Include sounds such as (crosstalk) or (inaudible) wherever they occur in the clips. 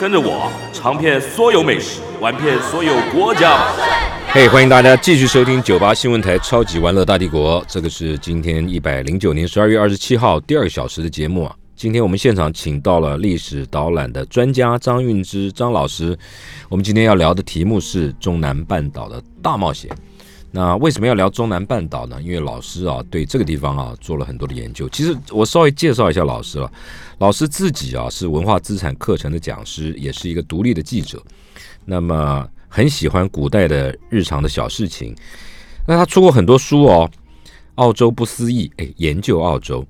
跟着我尝遍所有美食，玩遍所有国家！嘿，欢迎大家继续收听九八新闻台《超级玩乐大帝国》，这个是今天一百零九年十二月二十七号第二个小时的节目啊。今天我们现场请到了历史导览的专家张运之张老师，我们今天要聊的题目是中南半岛的大冒险。那为什么要聊中南半岛呢？因为老师啊对这个地方啊做了很多的研究。其实我稍微介绍一下老师了。老师自己啊是文化资产课程的讲师，也是一个独立的记者。那么很喜欢古代的日常的小事情。那他出过很多书哦，《澳洲不思议》哎，研究澳洲；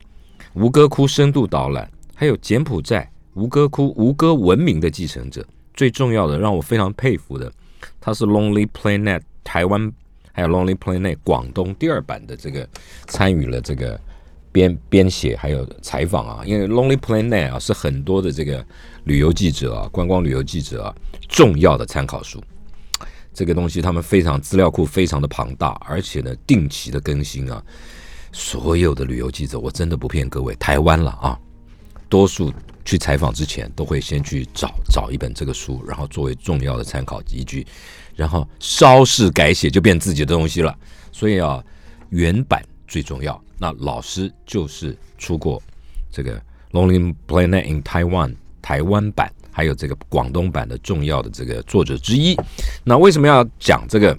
吴哥窟深度导览，还有柬埔寨吴哥窟吴哥文明的继承者。最重要的，让我非常佩服的，他是 Lonely Planet 台湾。还有《Lonely Planet》广东第二版的这个参与了这个编编写，还有采访啊。因为《Lonely Planet》啊是很多的这个旅游记者啊、观光旅游记者啊重要的参考书。这个东西他们非常资料库非常的庞大，而且呢定期的更新啊。所有的旅游记者，我真的不骗各位，台湾了啊，多数去采访之前都会先去找找一本这个书，然后作为重要的参考依据。然后稍事改写就变自己的东西了，所以啊，原版最重要。那老师就是出过这个《Lonely Planet in Taiwan》台湾版，还有这个广东版的重要的这个作者之一。那为什么要讲这个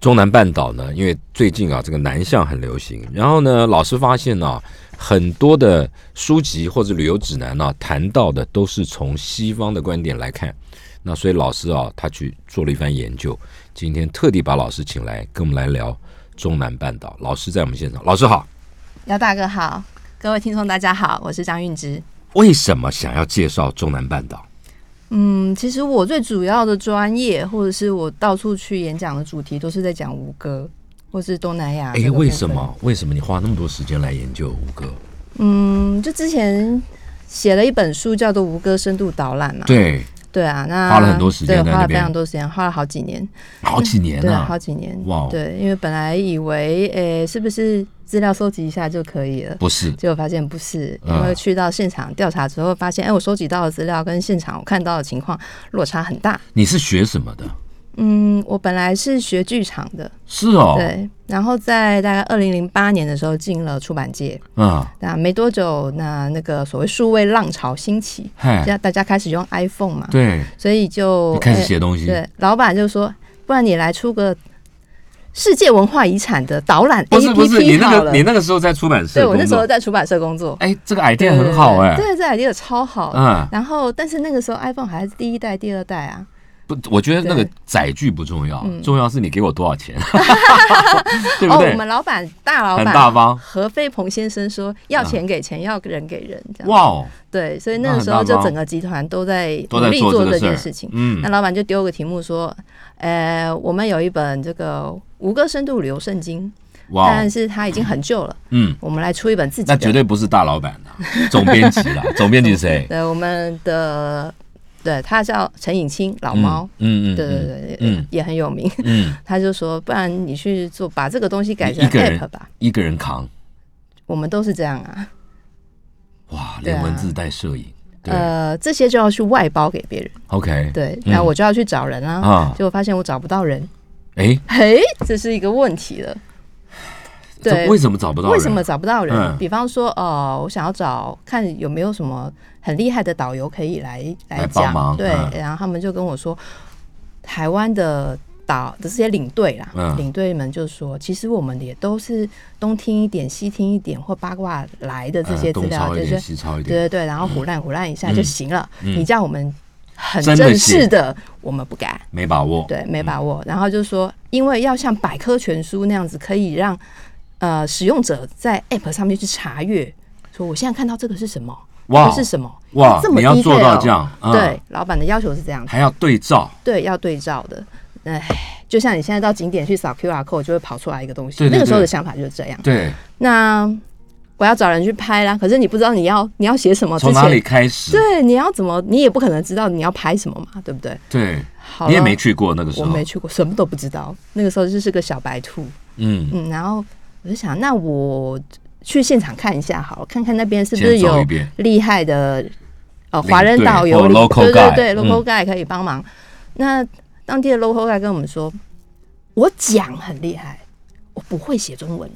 中南半岛呢？因为最近啊，这个南向很流行。然后呢，老师发现呢，很多的书籍或者旅游指南呢，谈到的都是从西方的观点来看。那所以老师啊，他去做了一番研究，今天特地把老师请来，跟我们来聊中南半岛。老师在我们现场，老师好，姚大哥好，各位听众大家好，我是张运之。为什么想要介绍中南半岛？嗯，其实我最主要的专业，或者是我到处去演讲的主题，都是在讲吴哥，或是东南亚。哎，为什么？为什么你花那么多时间来研究吴哥？嗯，就之前写了一本书，叫做《吴哥深度导览》嘛。对。对啊，那花了很多时间，对，花了非常多时间，花了好几年，好几年啊，(laughs) 好几年，哇，对，因为本来以为，诶，是不是资料收集一下就可以了？不是，结果发现不是，因为去到现场调查之后，发现，哎，我收集到的资料跟现场我看到的情况落差很大。你是学什么的？嗯，我本来是学剧场的，是哦，对，然后在大概二零零八年的时候进了出版界，嗯，那没多久，那那个所谓数位浪潮兴起，现在大家开始用 iPhone 嘛，对，所以就开始写东西，对，老板就说，不然你来出个世界文化遗产的导览 APP 不是不是，你那个你那个时候在出版社，对我那时候在出版社工作，哎，这个 idea 很好哎，对，这 idea 超好，嗯，然后但是那个时候 iPhone 还是第一代、第二代啊。不，我觉得那个载具不重要，重要是你给我多少钱，(laughs) 对不对？我们老板大老板很大方，何飞鹏先生说要钱给钱，要人给人，这样。哇哦，对，所以那个时候就整个集团都在努力做这件事情。嗯，那老板就丢个题目说，呃，我们有一本这个五个深度旅游圣经，但是它已经很旧了，嗯，我们来出一本自己的，那绝对不是大老板的总编辑了，总编辑 (laughs) 谁？对，我们的。对他叫陈颖清，老猫，嗯嗯，对对对，嗯，也很有名，嗯，(laughs) 他就说，不然你去做，把这个东西改成 app 吧，一个人扛，我们都是这样啊，哇，连文字带摄影，呃，这些就要去外包给别人，OK，对，然后我就要去找人啊，结果发现我找不到人，哎嘿，这是一个问题了。对，为什么找不到？为什么找不到人？比方说，哦，我想要找看有没有什么很厉害的导游可以来来讲，对，然后他们就跟我说，台湾的导的这些领队啦，领队们就说，其实我们也都是东听一点、西听一点或八卦来的这些资料，就是对对对，然后胡乱胡乱一下就行了。你叫我们很正式的，我们不敢，没把握，对，没把握。然后就说，因为要像百科全书那样子，可以让。呃，使用者在 App 上面去查阅，说我现在看到这个是什么？哇，是什么？哇，你要做到这样，对，老板的要求是这样，还要对照，对，要对照的。哎，就像你现在到景点去扫 QR code，就会跑出来一个东西。那个时候的想法就是这样。对。那我要找人去拍啦，可是你不知道你要你要写什么，从哪里开始？对，你要怎么？你也不可能知道你要拍什么嘛，对不对？对。好你也没去过那个时候，我没去过，什么都不知道。那个时候就是个小白兔。嗯嗯。然后我就想，那我去现场看一下，好，看看那边是不是有厉害的呃华人导游，对对对，local guy 可以帮忙。那当地的 local guy 跟我们说：“我讲很厉害，我不会写中文。”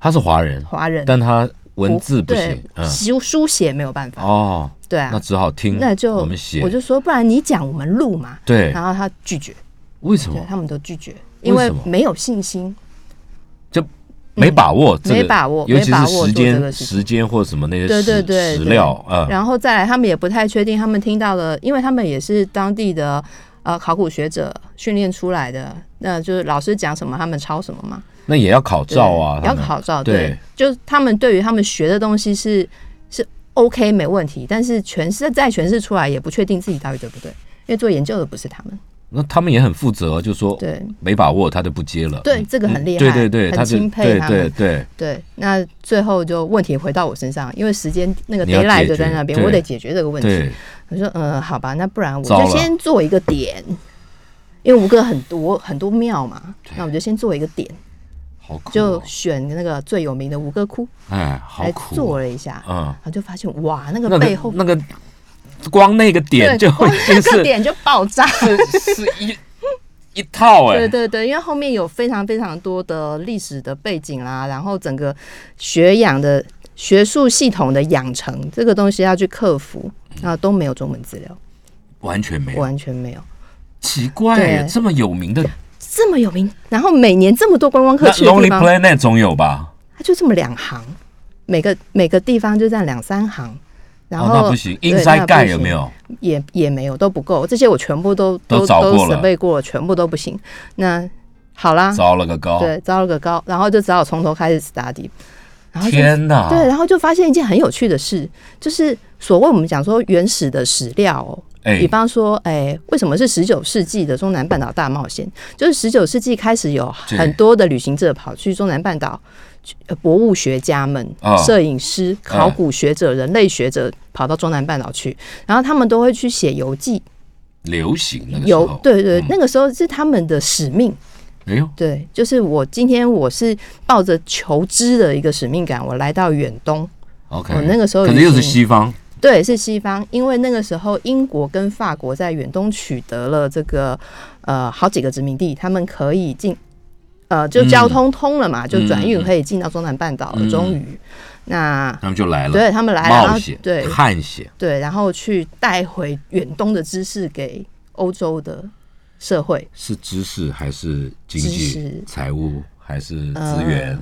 他是华人，华人，但他文字不行，书书写没有办法。哦，对啊，那只好听。那就我们写，我就说，不然你讲，我们录嘛。对。然后他拒绝，为什么？他们都拒绝，因为没有信心，就没把握，没把握，尤其是时间、时间或什么那些对对对史料啊。然后再来，他们也不太确定，他们听到了，因为他们也是当地的。呃，考古学者训练出来的，那就是老师讲什么，他们抄什么嘛。那也要考照啊，要考照。对，就他们对于他们学的东西是是 OK 没问题，但是诠释再诠释出来也不确定自己到底对不对，因为做研究的不是他们。那他们也很负责，就说对没把握他就不接了。对，这个很厉害，对对对，很钦佩他们。对对对，那最后就问题回到我身上，因为时间那个 d a y l i g h t 就在那边，我得解决这个问题。我说，嗯，好吧，那不然我就先做一个点，因为吴哥很多很多庙嘛，那我就先做一个点，好，就选那个最有名的吴哥窟，哎，来做了一下，嗯，然后就发现哇，那个背后那个。光那个点就会那个点就爆炸，是是一 (laughs) 一套哎，对对对，因为后面有非常非常多的历史的背景啦，然后整个学养的学术系统的养成这个东西要去克服，啊都没有中文资料，完全没有，完全没有，奇怪，这么有名的，这么有名，然后每年这么多观光客去，Planet 总有吧？它就这么两行，每个每个地方就占两三行。然后那不行，inside 盖有没有？也也没有，都不够。这些我全部都都都准备过了，全部都不行。那好啦，糟了个高，对，糟了个高，然后就只好从头开始 study。天哪！对，然后就发现一件很有趣的事，就是所谓我们讲说原始的史料，哎，比方说，哎，为什么是十九世纪的中南半岛大冒险？就是十九世纪开始有很多的旅行者跑去中南半岛。博物学家们、摄影师、考古学者、人类学者跑到中南半岛去，然后他们都会去写游记。流行游，对对，那个时候是他们的使命。没有，对，就是我今天我是抱着求知的一个使命感，我来到远东。OK，我那个时候可能又是西方，对，是西方，因为那个时候英国跟法国在远东取得了这个呃好几个殖民地，他们可以进。呃，就交通通了嘛，就转运可以进到中南半岛了。终于，那他们就来了，对他们来了，冒险，对。探险，对，然后去带回远东的知识给欧洲的社会，是知识还是经济、财务还是资源？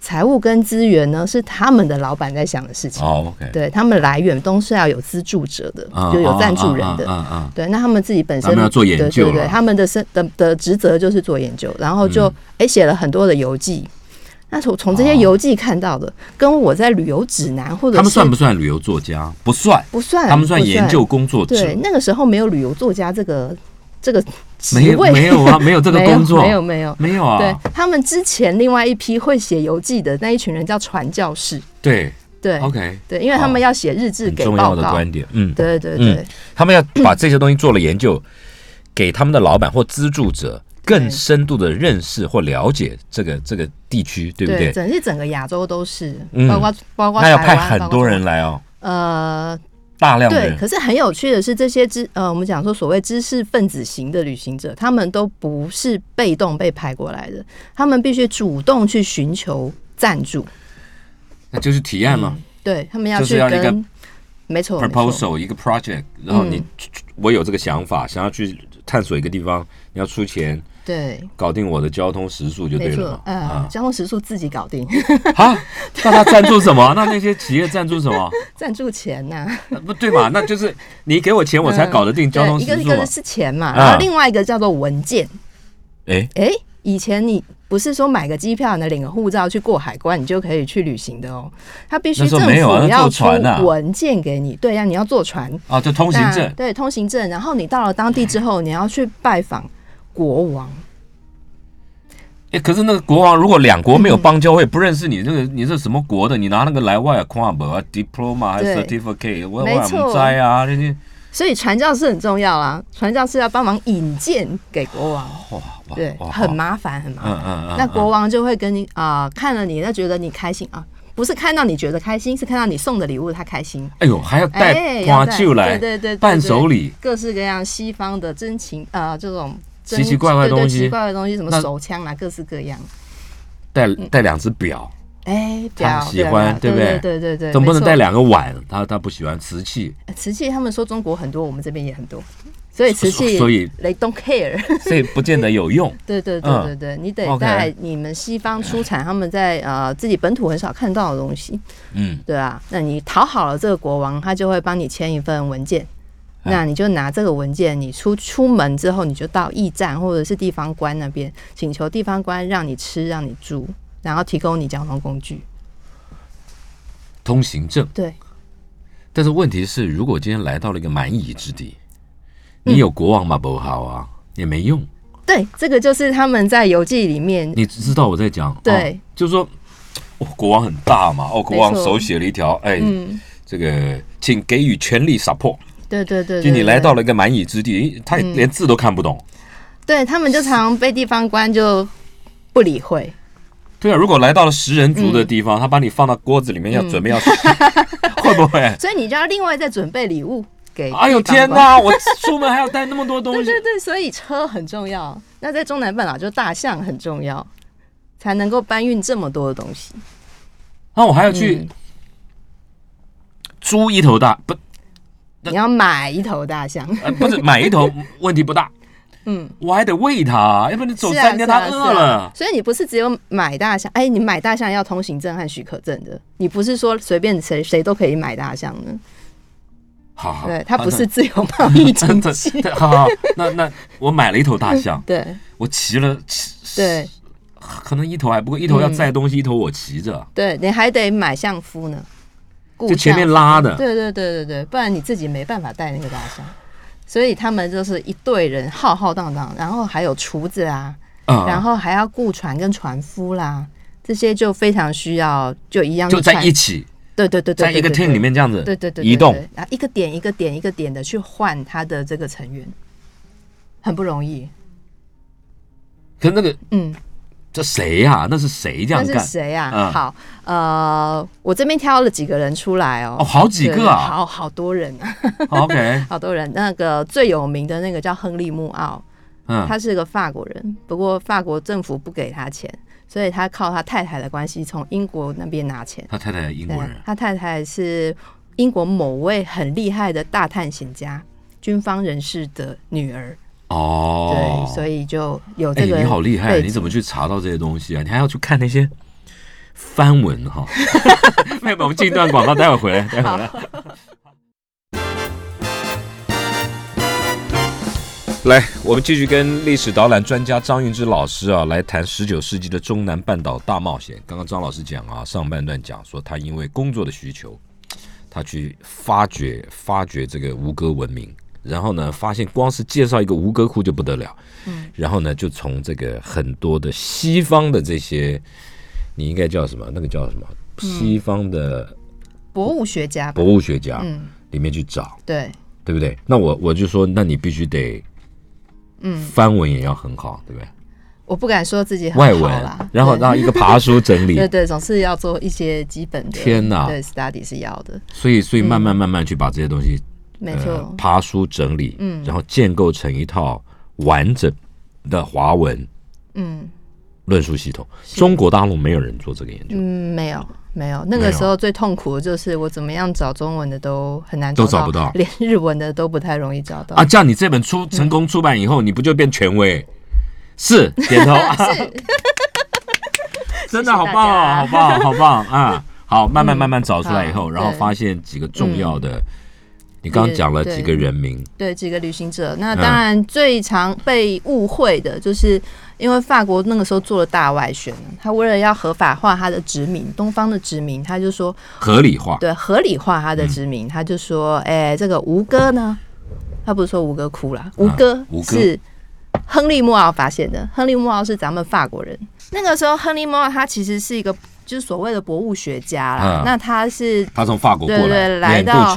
财务跟资源呢，是他们的老板在想的事情。哦，OK，对他们来远东是要有资助者的，就有赞助人的。对，那他们自己本身要做研究，对对对，他们的身的的职责就是做研究，然后就哎写了很多的游记。那从从这些游记看到的，跟我在旅游指南或者他们算不算旅游作家？不算，不算，他们算研究工作者。对，那个时候没有旅游作家这个。这个没有没有啊，没有这个工作，没有没有。没有啊。对他们之前另外一批会写游记的那一群人叫传教士。对。对，OK，对，因为他们要写日志给报告。的观点，嗯，对对对，他们要把这些东西做了研究，给他们的老板或资助者更深度的认识或了解这个这个地区，对不对？整是整个亚洲都是，包括包括那要派很多人来哦，呃。大量对，可是很有趣的是，这些知呃，我们讲说所谓知识分子型的旅行者，他们都不是被动被派过来的，他们必须主动去寻求赞助。那就是提案嘛？对他们要去跟，没错，proposal 一个 project，然后你我有这个想法，想要去探索一个地方，你要出钱。对，搞定我的交通食宿就对了。嗯，交通食宿自己搞定。啊？那他赞助什么？那那些企业赞助什么？(laughs) 赞助钱呐？不对嘛？那就是你给我钱，我才搞得定交通食宿。一个一个是钱嘛，然后另外一个叫做文件。哎哎，以前你不是说买个机票、呢领个护照去过海关，你就可以去旅行的哦。他必须政府要出坐船啊文件给你，对呀、你要坐船，啊，就通行那证。对，通行证。然后你到了当地之后，你要去拜访国王。哎，可是那个国王如果两国没有邦交，我也不认识你，这个你是什么国的？你拿那个来外啊，跨博啊，diploma 还是对 certificate，我我也不在啊，这些所以传教士很重要啊，传教士要帮忙引荐给国王，对，很麻烦，很麻烦。嗯嗯嗯，那国王就会跟你啊、看了你，那觉得你开心啊，不是看到你觉得开心，是看到你送的礼物他开心。哎呦还要带哎花要带酒来，对对对对伴手礼，各式各样西方的真情呃这种真奇奇怪怪的东西。奇奇怪怪的东西，什么手枪啊，各式各样。带带两只表，哎，他表喜欢对对不对？对对对，总不能带两个碗，他他不喜欢瓷器，呃瓷器，他们说中国很多，我们这边也很多，所以瓷器所以 they don't care。(laughs) 所以不见得有用。(laughs) 对对对嗯。对对，你得在你们西方出产，他们在呃自己本土很少看到的东西，嗯，对啊，那你讨好了这个国王，他就会帮你签一份文件。哎那你就拿这个文件，你出出门之后，你就到驿站或者是地方官那边，请求地方官让你吃、让你住，然后提供你交通工具。通行证。对，但是问题是，如果今天来到了一个蛮夷之地，嗯你有国王嘛不好啊，也没用。对，这个就是他们在游记里面，你知道我在讲，对哦就是说，哦，国王很大嘛，哦，国王手写了一条，哎，嗯，这个请给予全力 support。对对对就你来到了，一个蛮夷之地，他嗯连字都看不懂。对他们就常被地方官就不理会。对啊，如果来到了食人族的地方，他把你放到锅子里面，要嗯准备要，(laughs) 会不会？所以你就要另外再准备礼物给。哎呦天！哪！我出门还要带那么多东西 (laughs) 对，对对，所以车很重要。那在中南半岛，就大象很重要，才能够搬运这么多的东西。然后我还要去嗯租一头大，不，你要买一头大象，呃，不是买一头 (laughs) 问题不大，嗯，我还得喂它，要不然你走三天它饿了。所以你不是只有买大象，哎，你买大象要通行证和许可证的，你不是说随便谁谁都可以买大象的。好好，对，它不是自由贸易经那济。好好，那那我买了一头大象，(laughs) 对。我骑了，骑对。可能一头还不够，一头要载东西，一头我骑着，对，你还得买相夫呢，雇就前面拉的。对对对对对，不然你自己没办法带那个大象。所以他们就是一队人浩浩荡荡，然后还有厨子啊，嗯然后还要雇船跟船夫啦，这些就非常需要，就一样就在一起，对对对对，在一个对 team 里，面这样子对对对，移动对，然后一个点一个点一个点的去换他的这个成员，很不容易。可是那个嗯，这谁呀？那是谁这样那干？是谁啊？嗯好，呃，我这边挑了几个人出来哦，哦，好几对个啊。好好多人啊，OK，(laughs) 好多人。那个最有名的那个叫亨利·穆奥，嗯，他是个法国人，不过法国政府不给他钱，所以他靠他太太的关系从英国那边拿钱。他太太英对国人，他太太是英国某位很厉害的大探险家、军方人士的女儿，哦，对，所以就有哎，这个。你好厉害，你怎么？去查到这些东西啊？你还要去看那些翻文哈。(laughs) 没有，我们进一段广告，待会儿回来，待会来。来，我们继续跟历史导览专家张云之老师啊，来谈十九世纪的中南半岛大冒险。刚刚张老师讲啊，上半段讲说他因为工作的需求，他去发掘发掘这个吴哥文明，然后呢，发现光是介绍一个吴哥窟就不得了，嗯，然后呢，就从这个很多的西方的这些，你应该叫什么？那个叫什么？西方的博物学家博，物学家嗯，里面去找，对，对不对？那我我就说，那你必须得，嗯，翻文也要很好，对不对？我不敢说自己很外文好啦，，然后让一个爬书整理。(laughs) 对，对，总是要做一些基本的。天哪。对，study 是要的，所以所以慢慢慢慢去把这些东西没呃错。爬书整理，嗯。然后建构成一套完整的华文嗯。论述系统。中国大陆没有人做这个研究，嗯，没有没有，那个时候最痛苦的就是我怎么样找中文的都很难都找找不到。连日文的都不太容易找到。啊，。这样你这本出成功出版以后，你不就变权威？(laughs) 是，点头，是，(laughs) 真的好棒哦，好棒，好棒啊！好，慢慢慢慢找出来以后，嗯然后发现几个重要的你刚刚讲了几个人名，对几个旅行者。那当然最常被误会的就是，因为法国那个时候做了大外宣，他为了要合法化他的殖民，东方的殖民，他就说合理化，对合理化他的殖民，他就说，哎，这个吴哥呢，他不是说吴哥哭了，吴哥是亨利莫奥发现的，亨利莫奥是咱们法国人。那个时候，亨利莫奥他其实是一个。就是所谓的博物学家啦，那他是他从法国过来，来到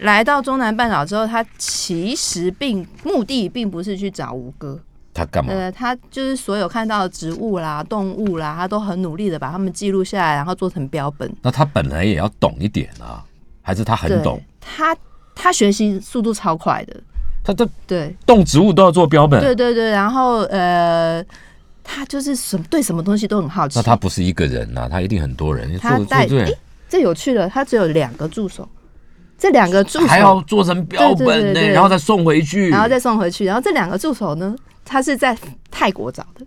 来到中南半岛之后，他其实并目的并不是去找吴哥，他干嘛？呃，他就是所有看到的植物啦、动物啦，他都很努力的把它们记录下来，然后做成标本。那他本来也要懂一点啊，还是他很懂？他他学习速度超快的，他都对动植物都要做标本，对对对，然后呃。他就是什么对什么东西都很好奇。那他不是一个人呐，他一定很多人。他带哎，这有趣的，他只有两个助手，这两个助手还要做成标本呢，然后再送回去，然后再送回去。然后这两个助手呢，他是在泰国找的，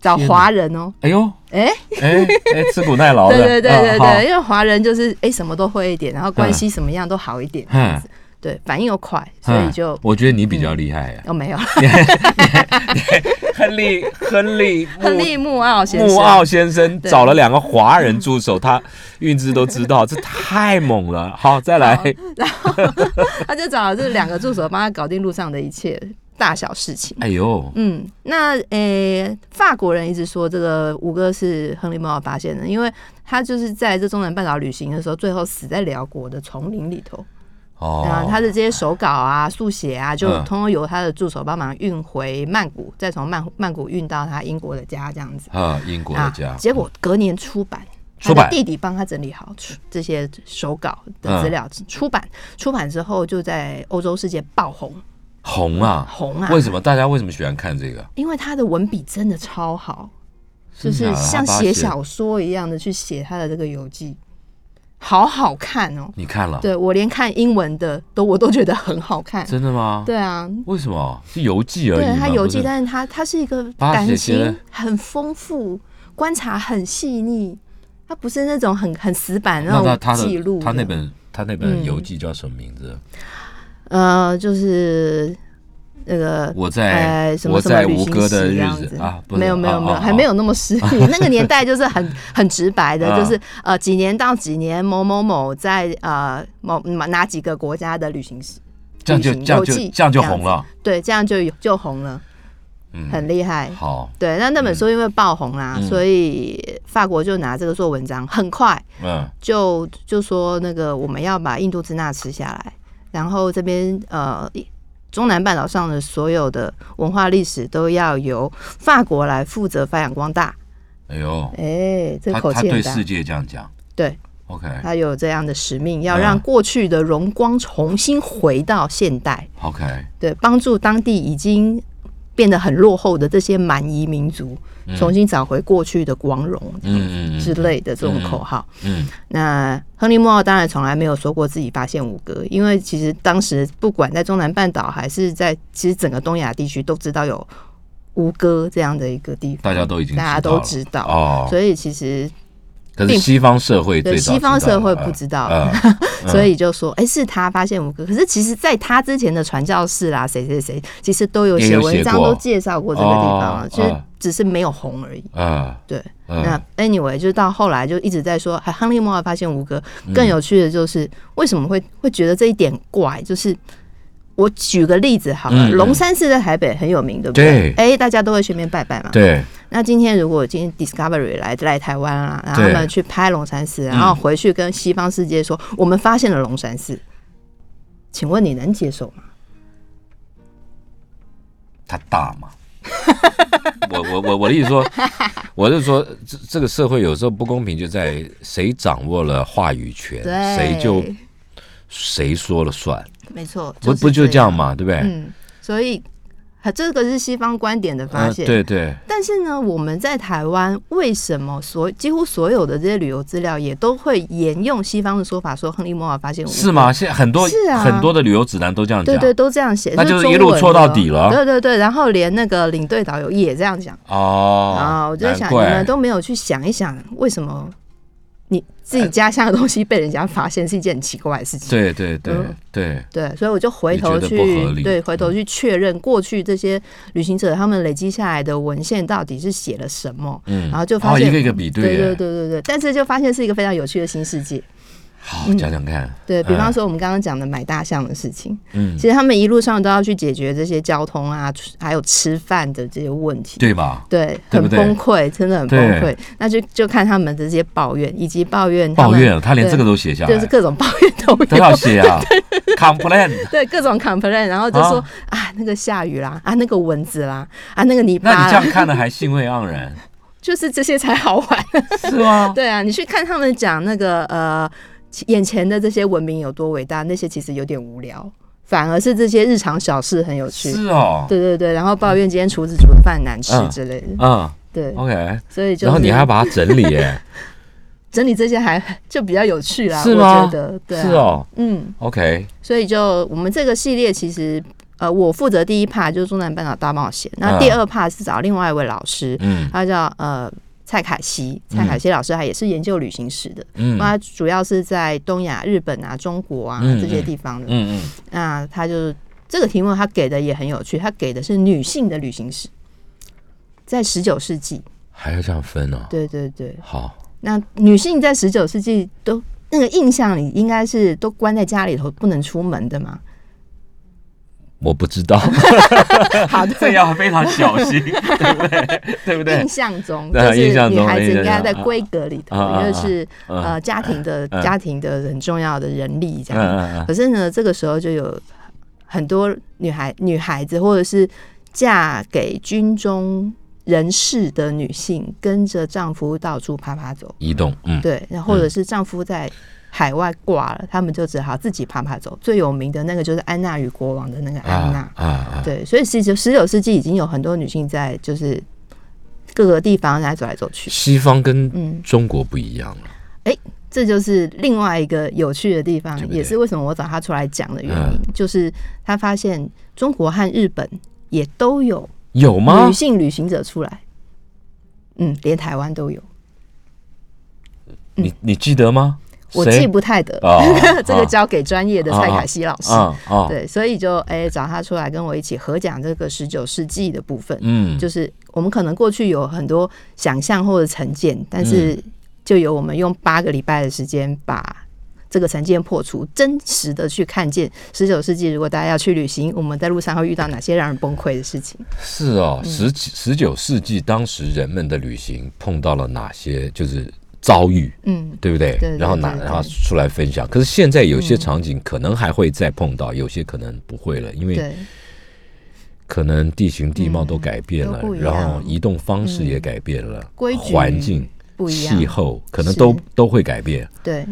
找华人哦。哎呦，哎哎哎，吃苦耐劳的，(laughs) 对对对对对，因为华人就是哎什么都会一点，然后关系什么样都好一点，嗯。对，反应又快，所以就我觉得你比较厉害呀。哦，没有，(laughs) (laughs) 亨利亨利亨利穆奥先生，穆奥先生找了两个华人助手，他运资都知道，(laughs) 这太猛了。好，再来，然后 (laughs) 他就找了这两个助手帮他搞定路上的一切大小事情。哎呦，嗯，那诶，法国人一直说这个五哥是亨利穆奥发现的，因为他就是在这中南半岛旅行的时候，最后死在辽国的丛林里头。哦，他的这些手稿啊、速写啊，就通通由他的助手帮忙运回曼谷，再从曼曼谷运到他英国的家，这样子。啊，英国的家。结果隔年出版，他的弟弟帮他整理好这些手稿的资料，出版出版之后就在欧洲世界爆红，红啊？红啊！为什么？大家为什么喜欢看这个？因为他的文笔真的超好，就是像写小说一样的去写他的这个游记。好好看哦！你看了？对我连看英文的都我都觉得很好看。真的吗？对啊。为什么？是游记而已。对，他游记，但是他他是一个感情很丰富、观察很细腻。他不是那种很很死板那种记录。他那本他那本游记叫什么名字？呃，就是。那个我在我在吴哥的日子啊，没有没有没有，还没有那么 (laughs) 失礼。那个年代就是很很直白的，就是呃几年到几年某某某在呃某哪几个国家的旅行史，这样就这样就这样就红了。对，这样就就红了，很厉害。好，对，那那本书因为爆红啦，所以法国就拿这个做文章，很快，嗯，就就说那个我们要把印度支那吃下来，然后这边呃。中南半岛上的所有的文化历史都要由法国来负责发扬光大。哎呦，哎，这口气对世界这样讲，对，OK，他有这样的使命，要让过去的荣光重新回到现代。OK，对，帮助当地已经变得很落后的这些蛮夷民族。重新找回过去的光荣，之类的这种口号。嗯，那亨利·莫奥当然从来没有说过自己发现五哥，因为其实当时不管在中南半岛还是在其实整个东亚地区都知道有吴哥这样的一个地方，大家都已经大家都知道哦，所以其实。可是西方社会对西方社会不知道，(laughs) 所以就说，哎，是他发现五个。可是其实，在他之前的传教士啦，谁谁谁，其实都有写文章，都介绍过这个地方，其实只是没有红而已。啊，对。那 anyway，就是到后来就一直在说，还亨利莫尔发现五个。更有趣的就是，为什么会会觉得这一点怪？就是我举个例子好了，龙山寺在台北很有名，对不对？哎，大家都会去那边拜拜嘛。对。那今天如果今天 Discovery 来来台湾啊，然后他们去拍龙山寺，然后回去跟西方世界说我们发现了龙山寺，请问你能接受吗？它大吗？(laughs) 我我我我的意思说，我是说这这个社会有时候不公平，就在谁掌握了话语权，谁就谁说了算。没错，不不就这样嘛，对不对？嗯，所以。这个是西方观点的发现，对对。但是呢，我们在台湾为什么所几乎所有的这些旅游资料也都会沿用西方的说法，说亨利·莫尔发现是吗？现在很多是啊，很多的旅游指南都这样讲，对对，都这样写，那就是一路错到底了。对对对，然后连那个领队导游也这样讲哦。啊，我就在想，你们都没有去想一想，为什么你自己家乡的东西被人家发现是一件很奇怪的事情。对对对嗯。对，对，所以我就回头去对回头去确认过去这些旅行者他们累积下来的文献到底是写了什么，嗯。然后就发现、哦一个一个比对对对对对对，但是就发现是一个非常有趣的新世界。好讲讲看，对比方哎，说我们刚刚讲的买大象的事情，嗯，其实他们一路上都要去解决这些交通啊，还有吃饭的这些问题。对吧？对，很崩溃，真的很崩溃。那就就看他们的这些抱怨，以及抱怨抱怨，他连这个都写下来。就是，各种抱怨都有，都要写啊，(laughs) complain。(laughs) 对各种 complain，然后就说啊。那个下雨啦，啊那个蚊子啦，啊那个泥巴，那你这样看了还兴味盎然，(laughs) 就是这些才好玩。是吗？对啊，你去看他们讲那个呃眼前的这些文明有多伟大，那些其实有点无聊，反而是这些日常小事很有趣。是哦，对对对，然后抱怨今天厨子煮的饭难吃嗯之类的，嗯对，，OK。所以就然后你是还要把它整理耶，(laughs) 整理这些还就比较有趣啦，我是吗觉得，对、啊，是，哦嗯，，OK，所以就我们这个系列其实。呃，我负责第一 part 就是中南半岛大冒险，那嗯第二 part 是找另外一位老师，嗯他叫呃蔡凯西，蔡凯西老师他也是研究旅行史的，嗯他主要是在东亚、日本啊、中国啊嗯这些地方的。嗯嗯，那他就这个题目他给的也很有趣，他给的是女性的旅行史，在十九世纪。还要这样分哦。对对对，好，那女性在十九世纪都那个印象里应该是都关在家里头不能出门的嘛。我不知道，(laughs) 好的，这要非常小心，(laughs) 对不对？对不对？印？象中，就是印象中女孩子应该在印象中规格里头，因为是嗯呃家庭的嗯家庭的很重要的人力这样。可是呢，这个时候就有很多女孩女孩子，或者是嫁给军中人士的女性，跟着丈夫到处啪啪走，移动，嗯，对，然后或者是丈夫在海外挂了，他们就只好自己爬爬走。最有名的那个就是安娜与国王的那个安娜，啊啊，对，所以十九十九世纪已经有很多女性在就是各个地方来走来走去。西方跟嗯，中国不一样了，这就是另外一个有趣的地方，对不对也是为什么我找他出来讲的原因，嗯就是他发现中国和日本也都有有吗女？性旅行者出来，嗯，连台湾都有，你你记得吗？我记不太得，哦 (laughs) 这个交给专业的蔡凯西老师。对，所以就哎、找他出来跟我一起合讲这个十九世纪的部分，嗯，就是我们可能过去有很多想象或者成见，但是嗯。就由我们用八个礼拜的时间把这个成见破除，真实的去看见十九世纪，如果大家要去旅行，我们在路上会遇到哪些让人崩溃的事情。是哦，嗯。十十九世纪当时人们的旅行碰到了哪些就是遭遇，嗯，对不对？对对然后拿然后出来分享。可是现在有些场景可能还会再碰到，有些可能不会了，因为可能地形地貌都改变了然后移动方式也改变了，规环境、不一样气候可能都都会改变，对，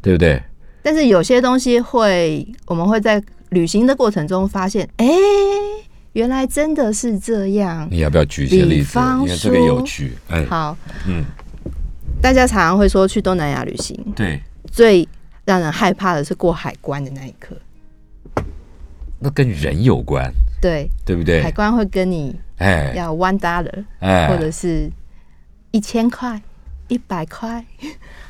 对不对？但是有些东西会，我们会在旅行的过程中发现，哎、原来真的是这样。你要不要举一些例子？因为这个有趣，哎，好，嗯，大家常常会说去东南亚旅行，对，最让人害怕的是过海关的那一刻。那跟人有关，对，对不对？海？关会跟你哎。要 one dollar，、哎，或者是一千块、一百块，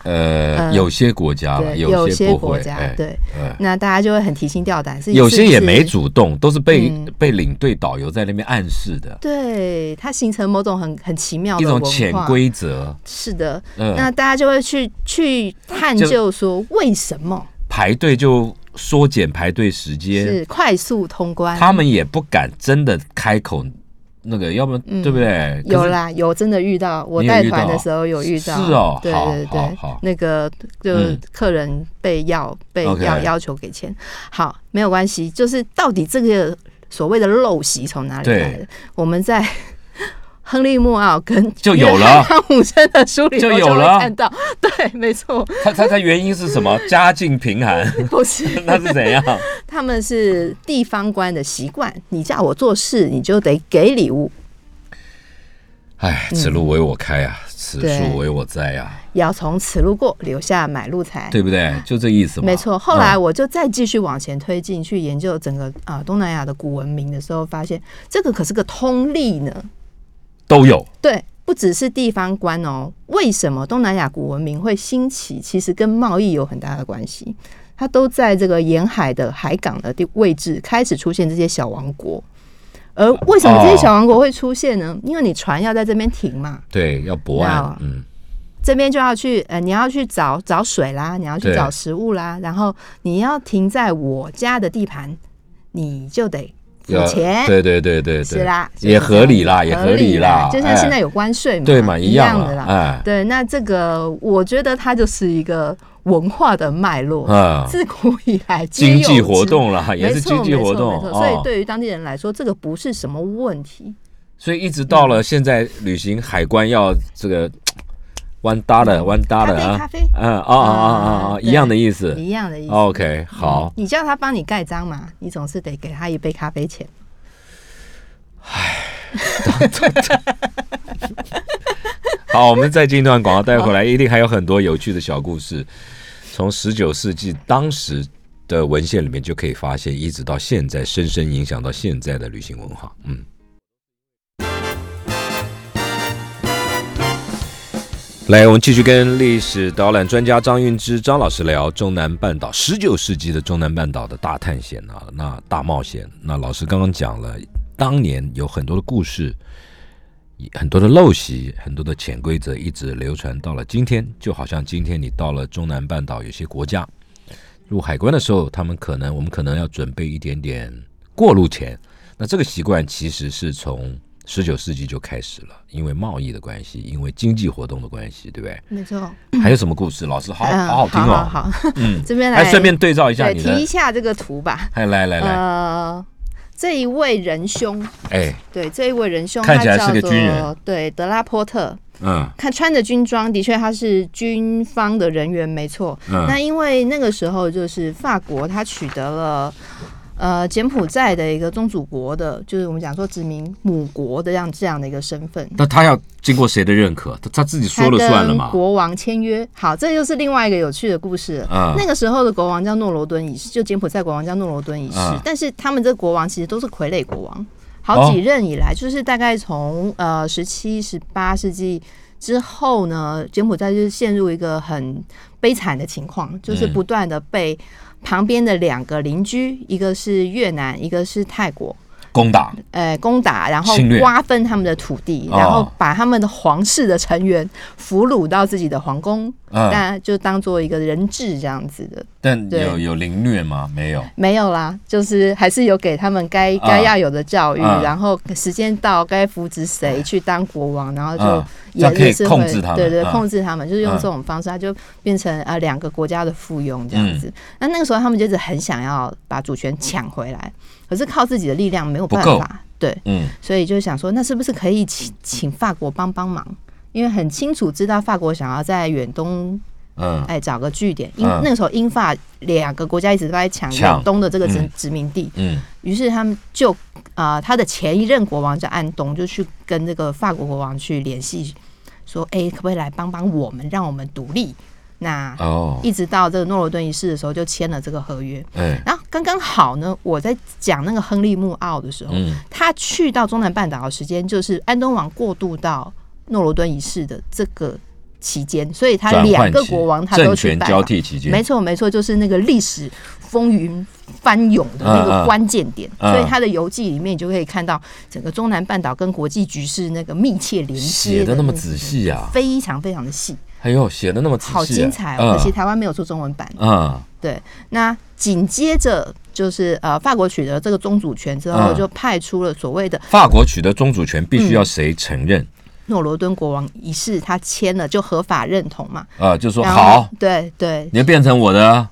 呃，呃有些国家有些国家哎，对，哎。那大家就会很提心吊胆，是有些也没主动，都是被嗯。被领队导游在那边暗示的。对，它形成某种很很奇妙的一种潜规则。是的，嗯。那大家就会去去探究说为什么排队就缩减排队时间，是快速通关？他们也不敢真的开口，那个，要不然嗯对不对？有啦，有真的遇到，我带团的时候有遇到，是哦对对对那个就嗯客人被要被要要求给钱，好，没有关系，就是到底这个所谓的陋习从哪里来的？我们在亨利·莫奥跟就有了汤姆森的书里就有了看到，对，没错，他他他原因是什么？(laughs) 家境贫寒，不是 (laughs) 那是怎样？他们是地方官的习惯，你叫我做事，你就得给礼物，哎，此路为我开啊，此树为我栽啊，要从此路过，留下买路财。对不对？就这意思嘛。没错，后来嗯我就再继续往前推进，去研究整个啊、东南亚的古文明的时候，发现这个可是个通例呢。都有，对，不只是地方官哦，为什么东南亚古文明会兴起？其实跟贸易有很大的关系。它都在这个沿海的海港的地位置开始出现这些小王国。而为什么这些小王国会出现呢？因为你船要在这边停嘛，对，要泊岸，嗯，这边就要去，呃，你要去找找水啦，你要去找食物啦，然后你要停在我家的地盘，你就得付钱，对对对对，是啦，也合理啦，也合理啦，就像现在有关税嘛，对嘛，一样的啦，哎，对，那这个我觉得它就是一个。文化的脉络啊，自古以来经济活动啦，也是经济活动，所以对于当地人来说，这个不是什么问题。所以一直到了现在，旅行海关要这个弯搭的弯搭的啊，咖啡，嗯啊啊啊啊啊，一样的意思，一样的意思。OK，好，你叫他帮你盖章嘛，你总是得给他一杯咖啡钱。唉，好，我们再进一段广告，带回来一定还有很多有趣的小故事。从十九世纪当时的文献里面就可以发现，一直到现在，深深影响到现在的旅行文化。嗯，来，我们继续跟历史导览专家张运之张老师聊中南半岛十九世纪的中南半岛的大探险啊，那大冒险。那老师刚刚讲了，当年有很多的故事。很多的陋习，很多的潜规则，一直流传到了今天。就好像今天你到了中南半岛有些国家入海关的时候，他们可能我们可能要准备一点点过路钱。那这个习惯其实是从十九世纪就开始了，因为贸易的关系，因为经济活动的关系，对不对？没错。还有什么故事？老师好好好听哦。好，嗯，(laughs) 这边来顺便对照一下，提一下这个图吧。来来来。呃这一位仁兄，哎，对，这一位仁兄看起来是个军人，对，德拉波特，嗯，看穿着军装，的确他是军方的人员，没错。那因为那个时候就是法国，他取得了。呃，柬埔寨的一个宗主国的，就是我们讲说殖民母国的这样这样的一个身份。那他要经过谁的认可？他他自己说了算了嘛？国王签约。好，这就是另外一个有趣的故事。嗯，那个时候的国王叫诺罗敦一世，就柬埔寨国王叫诺罗敦一世。但是他们这个国王其实都是傀儡国王，好几任以来，就是大概从呃十七、十八世纪之后呢，柬埔寨就是陷入一个很悲惨的情况，就是不断的被。旁边的两个邻居，一个是越南，一个是泰国，攻打，呃，攻打，然后瓜分他们的土地，然后把他们的皇室的成员俘虏到自己的皇宫。但就当做一个人质这样子的，但有有凌虐吗？没有，没有啦，就是还是有给他们该该要有的教育，然后时间到该扶植谁去当国王，然后就也也是控制他们，对对，控制他们，就是用这种方式，他就变成啊两个国家的附庸这样子。那那个时候他们就是很想要把主权抢回来，可是靠自己的力量没有办法，对，嗯，所以就想说，那是不是可以请请法国帮帮忙？因为很清楚知道法国想要在远东，嗯，哎，找个据点。因那个时候英法两个国家一直都在抢远东的这个殖殖民地，嗯，于是他们就啊，他的前一任国王叫安东，就去跟这个法国国王去联系，说，哎，可不可以来帮帮我们，让我们独立？那哦，一直到这个诺罗顿一世的时候，就签了这个合约。嗯，然后刚刚好呢，我在讲那个亨利穆奥的时候，他去到中南半岛的时间，就是安东王过渡到。诺罗敦一世的这个期间，所以他两个国王他都去交替期间，没错没错，就是那个历史风云翻涌的那个关键点。所以他的游记里面，你就可以看到整个中南半岛跟国际局势那个密切连接，写的那么仔细啊，非常非常的细。哎呦，写的那么仔细，好精彩！可惜台湾没有出中文版。嗯，对。那紧接着就是呃，法国取得这个宗主权之后，就派出了所谓的法国取得宗主权，必须要谁承认？诺罗敦国王一世，他签了就合法认同嘛？啊，就说好，对对，你要变成我的，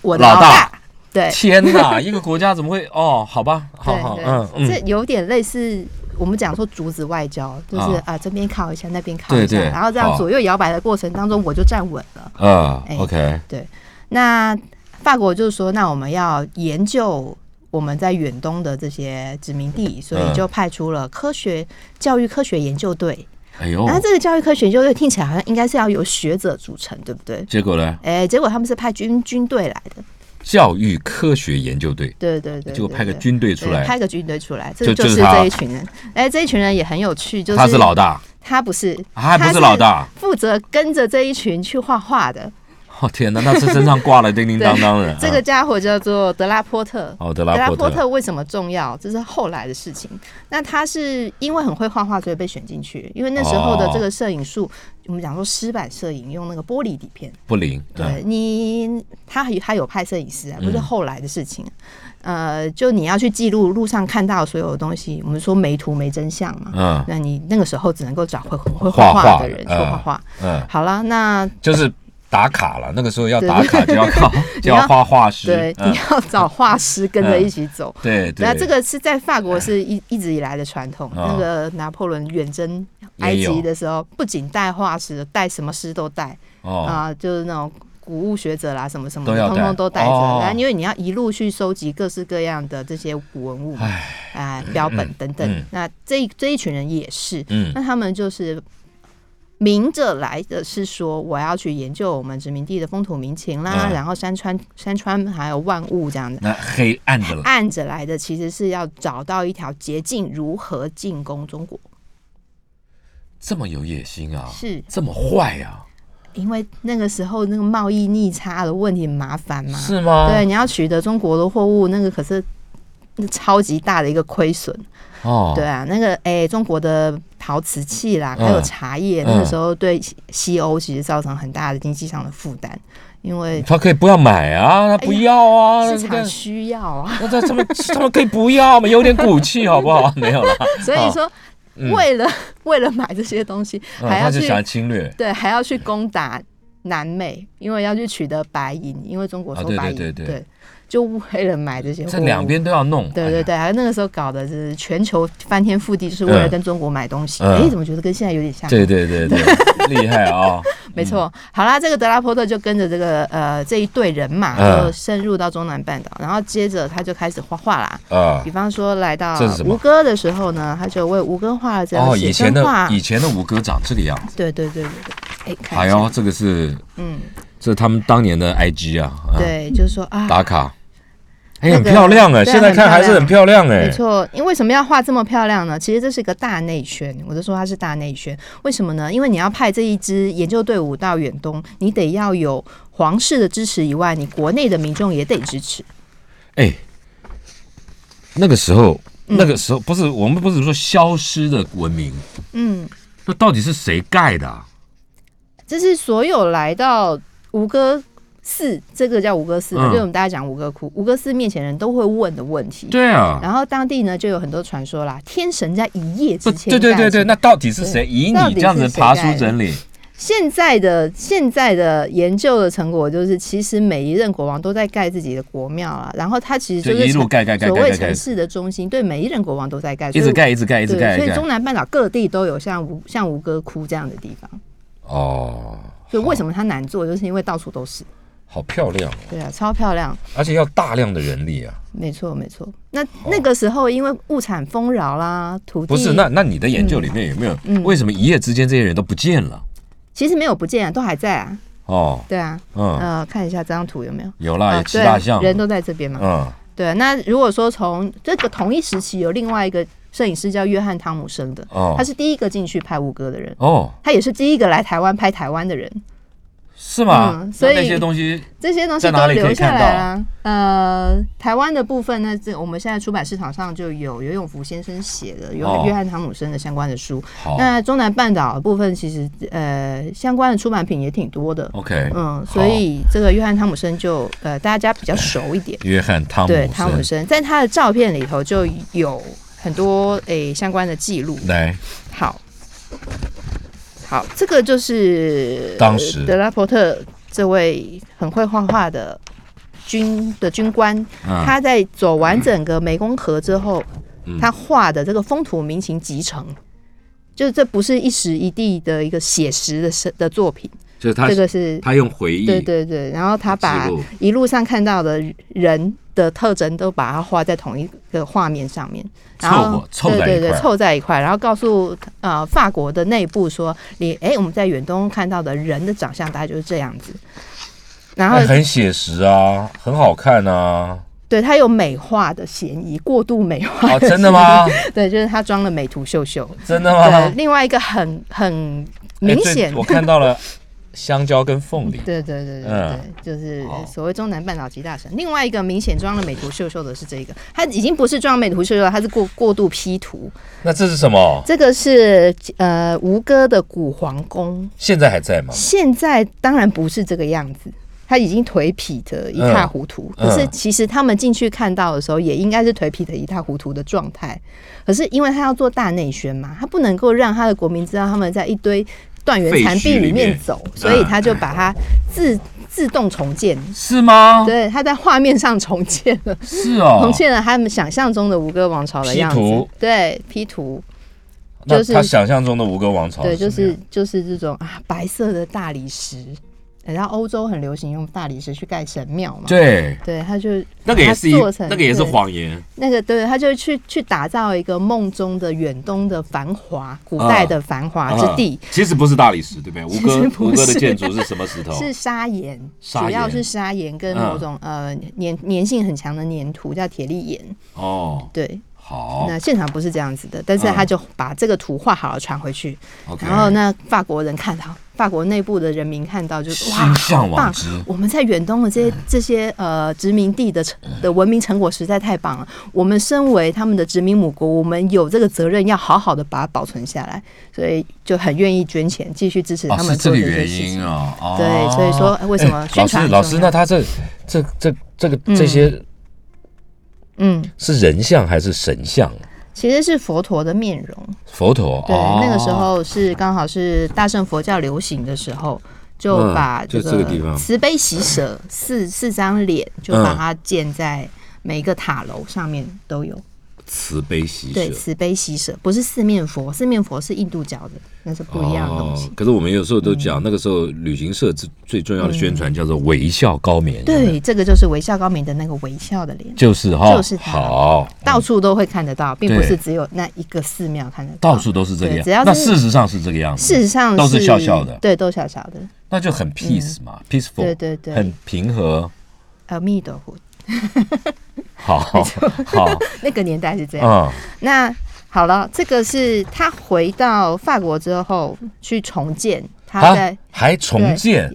我的老大，对。天哪，一个国家怎么会？哦，好吧，好好，嗯嗯，这有点类似我们讲说竹子外交，就是啊，这边靠一下，那边靠一下，然后这样左右摇摆的过程当中，我就站稳了。啊，OK，对。那法国就是说，那我们要研究。我们在远东的这些殖民地，所以就派出了科学教育科学研究队。哎呦，那这个教育科学研究队听起来好像应该是要由学者组成，对不对？结果呢？哎，结果他们是派军军队来的。教育科学研究队，对对对，结果派个军队出来，派个军队出来，这就是这一群人。哎，这一群人也很有趣，就是他是老大，他不是，他不是老大，负责跟着这一群去画画的。(laughs) 哦天哪，那是身上挂了叮叮当当的。这个家伙叫做德拉波特。哦，德拉波特为什么重要？这是后来的事情。那他是因为很会画画，所以被选进去。因为那时候的这个摄影术，我们讲说湿版摄影，用那个玻璃底片不灵。对你，他他有派摄影师啊，不是后来的事情。呃，就你要去记录路上看到所有的东西，我们说没图没真相嘛。嗯。那你那个时候只能够找会很会画画的人去画画。嗯。好了，那就是。打卡了，那个时候要打卡就要靠 (laughs) 就要画画师，对，你要找画师跟着一起走。对，那这个是在法国是一一直以来的传统。那个拿破仑远征埃及的时候，不仅带画师，带什么师都带啊，就是那种古物学者啦，什么什么，通通都带着。然后因为你要一路去收集各式各样的这些古文物，哎，标本等等。那这这一群人也是，那他们就是。明着来的是说，我要去研究我们殖民地的风土民情啦，然后山川、山川还有万物这样的。那黑暗的暗着来的，其实是要找到一条捷径，如何进攻中国。这么有野心啊！是这么坏啊！因为那个时候那个贸易逆差的问题麻烦嘛，是吗？对，你要取得中国的货物，那个可是那超级大的一个亏损。哦，对啊，那个哎，中国的陶瓷器啦，还有茶叶，那个时候对西欧其实造成很大的经济上的负担，因为他可以不要买啊，他不要啊，市场需要啊，那他们他们可以不要嘛，有点骨气好不好？(laughs) 没有了，所以说为了为了买这些东西，还要去侵略，对，还要去攻打南美，因为要去取得白银，因为中国收白银，对对。对。就为了买这些，这两边都要弄。对对对，还有那个时候搞的是全球翻天覆地，就是为了跟中国买东西。哎，怎么觉得跟现在有点像？对对对对，(laughs) 厉害啊！没错。好啦，这个德拉波特就跟着这个呃这一队人马，就深入到中南半岛，然后接着他就开始画画啦。啊，比方说来到吴哥的时候呢，他就为吴哥画了这样写生画。以前的吴哥长这个样子。对对对对对。哎，哎呦，这个是嗯。这是他们当年的 IG 啊，对，就是说啊，打卡，哎，很漂亮哎，现在看还是很漂亮哎，没错。因为什么要画这么漂亮呢？其实这是一个大内宣，我就说它是大内宣。为什么呢？因为你要派这一支研究队伍到远东，你得要有皇室的支持以外，你国内的民众也得支持。哎，那个时候，那个时候不是我们不是说消失的文明，嗯，那到底是谁盖的？这是所有来到。吴哥寺，这个叫吴哥寺，就我们大家讲吴哥窟。吴哥寺面前人都会问的问题。对啊。然后当地呢就有很多传说啦，天神在一夜之间。对对对对，那到底是谁？以你这样子爬书整理，现在的现在的研究的成果就是，其实每一任国王都在盖自己的国庙啊。然后他其实就是一路盖盖盖所谓城市的中心，对每一任国王都在盖，一直盖一直盖一直盖。所以中南半岛各地都有像吴像吴哥窟这样的地方。哦。所以为什么它难做，就是因为到处都是。好漂亮。对啊，超漂亮。而且要大量的人力啊。没错，没错。那那个时候，因为物产丰饶啦，土地不是那那你的研究里面有没有？为什么一夜之间这些人都不见了？其实没有不见，啊都还在啊。哦，对啊，嗯呃，看一下这张图有没有？有啦，有七大象，人都在这边嘛。嗯，对。那如果说从这个同一时期，有另外一个。摄影师叫约翰汤姆生的，他是第一个进去拍吴哥的人，哦，他也是第一个来台湾拍台湾的人，是吗？所以那些东西，这些东西都留下来了。呃，台湾的部分呢，这我们现在出版市场上就有游永福先生写的有约翰汤姆森的相关的书。那中南半岛部分其实呃相关的出版品也挺多的。OK，嗯，所以这个约翰汤姆森就呃大家比较熟一点。(laughs) 约翰汤姆对汤姆森在他的照片里头就有。很多诶相关的记录，来，好，好，这个就是当时。德拉伯特这位很会画画的军的军官，他在走完整个湄公河之后，他画的这个风土民情集成，就是这不是一时一地的一个写实的的的作品。就是他，这个是他用回忆，对对对，然后他把一路上看到的人的特征都把它画在同一个画面上面，然后凑对对对凑在一块，然后告诉呃法国的内部说，你哎我们在远东看到的人的长相大概就是这样子，然后很写实啊，很好看啊。对，它有美化的嫌疑，过度美化。哦，真的吗？(laughs) 对，就是他装了美图秀秀。真的吗？对，另外一个很很明显，我看到了香蕉跟凤梨。对对对对对，就是所谓中南半岛集大神。另外一个明显装了美图秀秀的是这个，它已经不是装美图秀秀，它是过过度 P 图。那这是什么？这个是呃吴哥的古皇宫，现在还在吗？现在当然不是这个样子。他已经颓圮的一塌糊涂，可是其实他们进去看到的时候，也应该是颓圮的一塌糊涂的状态。可是因为他要做大内宣嘛，他不能够让他的国民知道他们在一堆断垣残壁里面走，所以他就把它自自动重建，是吗？对，他在画面上重建了，是哦，重建了他们想象中的吴哥王朝的样子，对，P 图，就是他想象中的吴哥王朝，对，就是就是这种啊，白色的大理石。然后欧洲很流行用大理石去盖神庙嘛？对，对，他就那个也是那个也是谎言。那个对，他就去去打造一个梦中的远东的繁华，古代的繁华之地。其实不是大理石，对不对？吴哥吴哥的建筑是什么石头？(laughs) 是砂岩，主要是砂岩跟某种呃粘粘性很强的粘土，叫铁力岩。哦，对。好，那现场不是这样子的，但是他就把这个图画好了传回去，然后那法国人看到，法国内部的人民看到，就哇，好棒！我们在远东的这些这些呃殖民地的的文明成果实在太棒了。我们身为他们的殖民母国，我们有这个责任要好好的把它保存下来，所以就很愿意捐钱继续支持他们做这些事情啊。对，所以说为什么宣传？老师，那他这这这这个这些。嗯，是人像还是神像？其实是佛陀的面容。佛陀，对，那个时候是刚好是大乘佛教流行的时候，就把这个慈悲喜舍四四张脸，就把它建在每一个塔楼上面都有。慈悲喜舍，对，慈悲喜舍不是四面佛，四面佛是印度教的，那是不一样的东西。可是我们有时候都讲，那个时候旅行社最最重要的宣传叫做微笑高棉。对，这个就是微笑高棉的那个微笑的脸，就是哈，就是好，到处都会看得到，并不是只有那一个寺庙看得到，到处都是这个样。只要那事实上是这个样子，事实上都是笑笑的，对，都笑笑的，那就很 peace 嘛，peaceful，对对对，很平和。阿弥陀佛。(laughs) 好，好，(laughs) 那个年代是这样。那好了，这个是他回到法国之后去重建，他在还重建。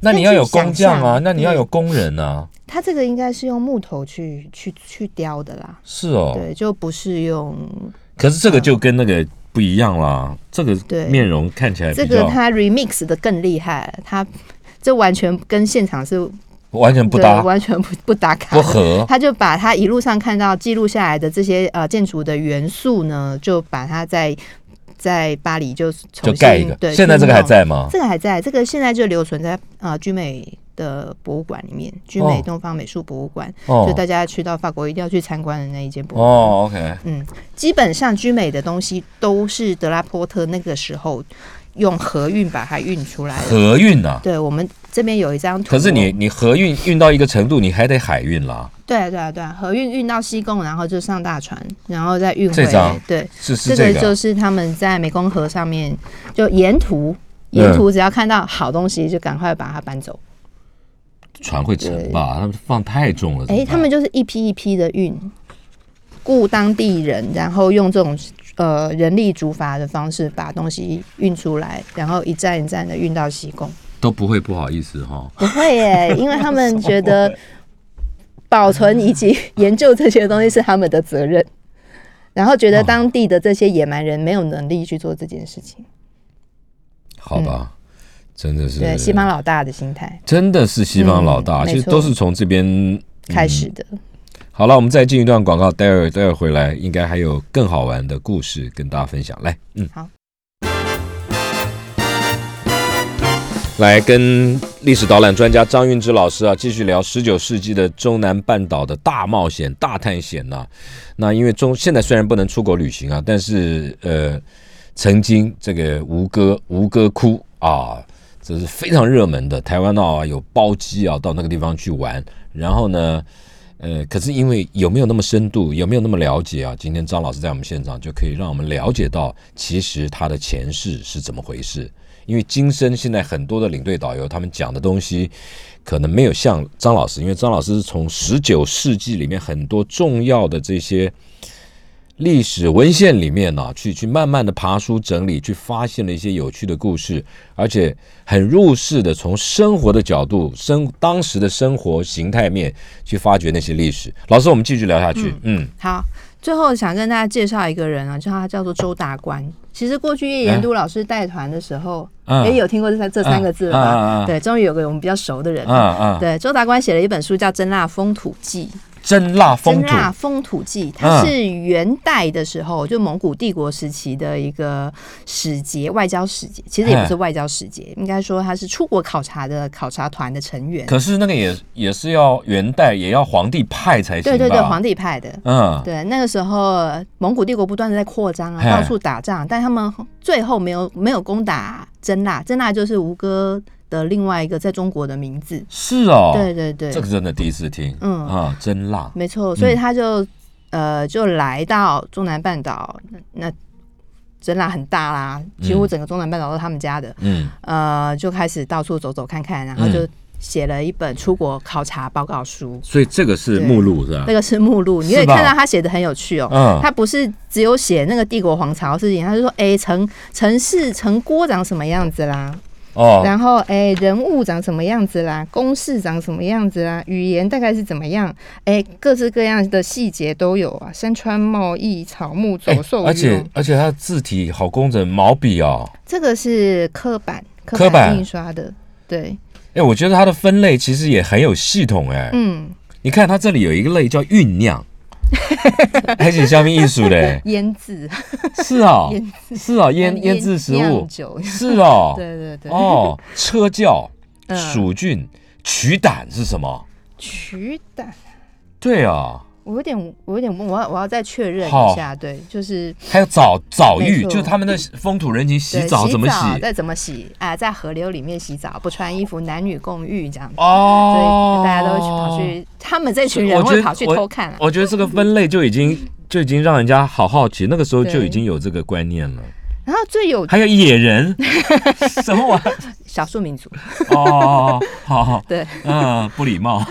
那你要有工匠啊，那你要有工人啊。他这个应该是用木头去去去雕的啦。是哦，对，就不是用。可是这个就跟那个不一样啦。这个面容看起来，这个他 remix 的更厉害，他这完全跟现场是。完全不搭，完全不不搭卡，不合。他就把他一路上看到记录下来的这些呃建筑的元素呢，就把它在在巴黎就就盖一个。对，现在这个还在吗？这个还在，这个现在就留存在呃居美的博物馆里面，居美东方美术博物馆。哦，就大家去到法国一定要去参观的那一间博物馆。哦，OK。嗯，基本上居美的东西都是德拉波特那个时候。用河运把它运出来。河运啊？对，我们这边有一张图。可是你你河运运到一个程度，你还得海运啦。对啊对啊对啊，河运运到西贡，然后就上大船，然后再运回。这张对，是是这个，就是他们在湄公河上面，就沿途沿途只要看到好东西，就赶快把它搬走。船会沉吧？他们放太重了。哎，他们就是一批一批的运，雇当地人，然后用这种。呃，人力竹筏的方式把东西运出来，然后一站一站的运到西贡，都不会不好意思哈？不会耶，(laughs) 因为他们觉得保存以及研究这些东西是他们的责任，然后觉得当地的这些野蛮人没有能力去做这件事情。好吧，真的是对西方老大的心态，真的是西方老大，其实都是从这边开始的。好了，我们再进一段广告，待会儿待会儿回来，应该还有更好玩的故事跟大家分享。来，嗯，好，来跟历史导览专家张运之老师啊，继续聊十九世纪的中南半岛的大冒险、大探险呐。那因为中现在虽然不能出国旅行啊，但是呃，曾经这个吴哥吴哥窟啊，这是非常热门的。台湾啊有包机啊到那个地方去玩，然后呢。呃，可是因为有没有那么深度，有没有那么了解啊？今天张老师在我们现场，就可以让我们了解到，其实他的前世是怎么回事。因为今生现在很多的领队导游，他们讲的东西，可能没有像张老师，因为张老师是从十九世纪里面很多重要的这些。历史文献里面呢，去去慢慢的爬书整理，去发现了一些有趣的故事，而且很入世的从生活的角度、生当时的生活形态面去发掘那些历史。老师，我们继续聊下去。嗯，好，最后想跟大家介绍一个人啊，叫他叫做周达官。其实过去叶延都老师带团的时候，也有听过这三这三个字了吧？对，终于有个我们比较熟的人。嗯嗯，对，周达官写了一本书叫《真腊风土记》。真腊风土，记，它是元代的时候，就蒙古帝国时期的一个使节，外交使节，其实也不是外交使节，应该说他是出国考察的考察团的成员。可是那个也也是要元代，也要皇帝派才行。对对对，皇帝派的。嗯，对，那个时候蒙古帝国不断的在扩张啊，到处打仗，但他们最后没有没有攻打真腊，真腊就是吴哥。的另外一个在中国的名字。是哦，对对对，这个真的第一次听，嗯。啊，真辣，没错，所以他就呃就来到中南半岛，那真辣很大啦，几乎整个中南半岛都是他们家的，嗯。呃就开始到处走走看看，然后就写了一本出国考察报告书，所以这个是目录是吧？那个是目录，你可以看到他写的很有趣哦，嗯，他不是只有写那个帝国皇朝的事情，他就说哎城城市城郭长什么样子啦。哦，然后哎，人物长什么样子啦？公式长什么样子啦？语言大概是怎么样？哎，各式各样的细节都有啊。山川茂易，草木走兽。而且而且它的字体好工整，毛笔哦。这个是刻板刻板印刷的，对。哎，我觉得它的分类其实也很有系统哎。嗯，你看它这里有一个类叫酝酿。还是下面艺术嘞，腌制。是啊，是啊，腌腌制食物。是 (laughs) 哦，对对对。哦，车轿、蜀菌、取胆是什么？取胆，对啊。我有点，我有点，我要我要再确认一下，对，就是还有澡澡浴，就是他们的风土人情，洗澡怎么洗？再怎么洗？啊，在河流里面洗澡，不穿衣服，男女共浴这样子。哦，所以大家都去跑去，他们这群人会跑去偷看。我觉得这个分类就已经就已经让人家好好奇，那个时候就已经有这个观念了。然后最有还有野人，(laughs) 什么玩？少数民族哦，好好对，嗯，不礼貌。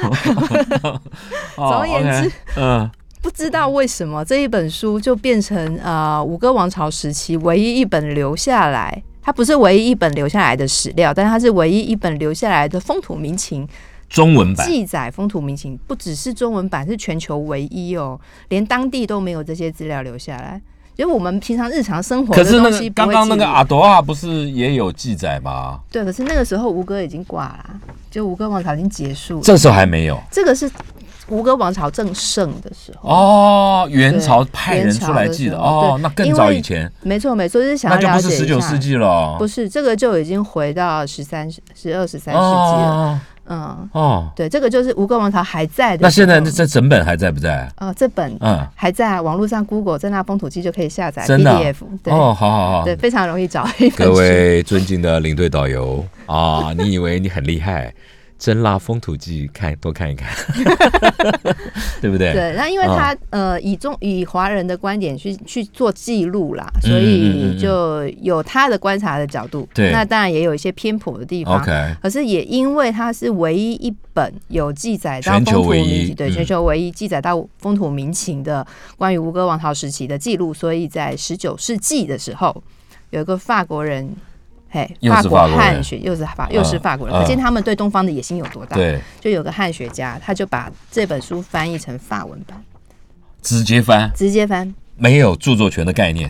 (laughs) 总而言之，嗯，不知道为什么这一本书就变成呃五个王朝时期唯一一本留下来，它不是唯一一本留下来的史料，但是它是唯一一本留下来的风土民情中文版记载风土民情，不只是中文版，是全球唯一哦，连当地都没有这些资料留下来。因为我们平常日常生活的东西，刚刚那个阿多啊，不是也有记载吗？对，可是那个时候吴哥已经挂了，就吴哥王朝已经结束。这时候还没有。这个是吴哥王朝正盛的时候哦，元朝派人出来记的哦，那更早以前。没错没错，就是想要了解一下。十九世纪了，不是这个就已经回到十三、十二、十三世纪了。嗯哦，对，这个就是吴哥王朝还在的。那现在这整本还在不在？啊，这本嗯还在网络上，Google 在那风土记就可以下载 PDF。哦，好好好，对，非常容易找。(laughs) 各位尊敬的领队导游啊，你以为你很厉害？真腊风土记，看多看一看，(laughs) 对不对？对，那因为他呃以中以华人的观点去去做记录啦，所以就有他的观察的角度。对，那当然也有一些偏颇的地方。OK，可是也因为它是唯一一本有记载到风土民对全球唯一记载到风土民情的关于吴哥王朝时期的记录，所以在十九世纪的时候，有一个法国人。嘿，法国汉学又是法又是法国人，可见他们对东方的野心有多大。对，就有个汉学家，他就把这本书翻译成法文版，直接翻，直接翻，没有著作权的概念，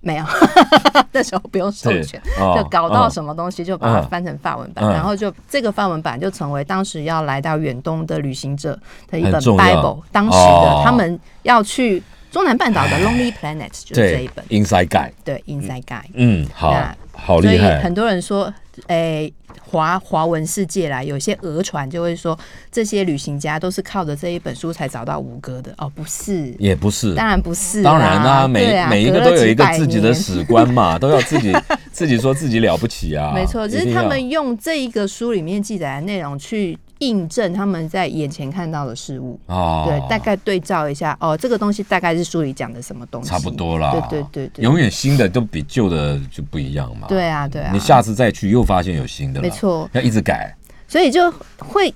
没有，(laughs) 那时候不用授权，就搞到什么东西就把它翻成法文版，然后就这个法文版就成为当时要来到远东的旅行者的一本 Bible，当时的他们要去中南半岛的 Lonely Planet 就是这一本。Inside Guide，对 Inside Guide，嗯，好。好厉害！很多人说，诶，华华文世界啦，有些讹传就会说，这些旅行家都是靠着这一本书才找到吴哥的。哦，不是，也不是，当然不是。当然啦，每每一个都有一个自己的史观嘛，(laughs) 都要自己自己说自己了不起啊。没错，只是他们用这一个书里面记载的内容去印证他们在眼前看到的事物。哦，对，大概对照一下，哦，这个东西大概是书里讲的什么东西，差不多啦。对对对对，永远新的都比旧的就不一样嘛。对啊对啊，你下次再去又发现有新的，没错，要一直改，所以就会。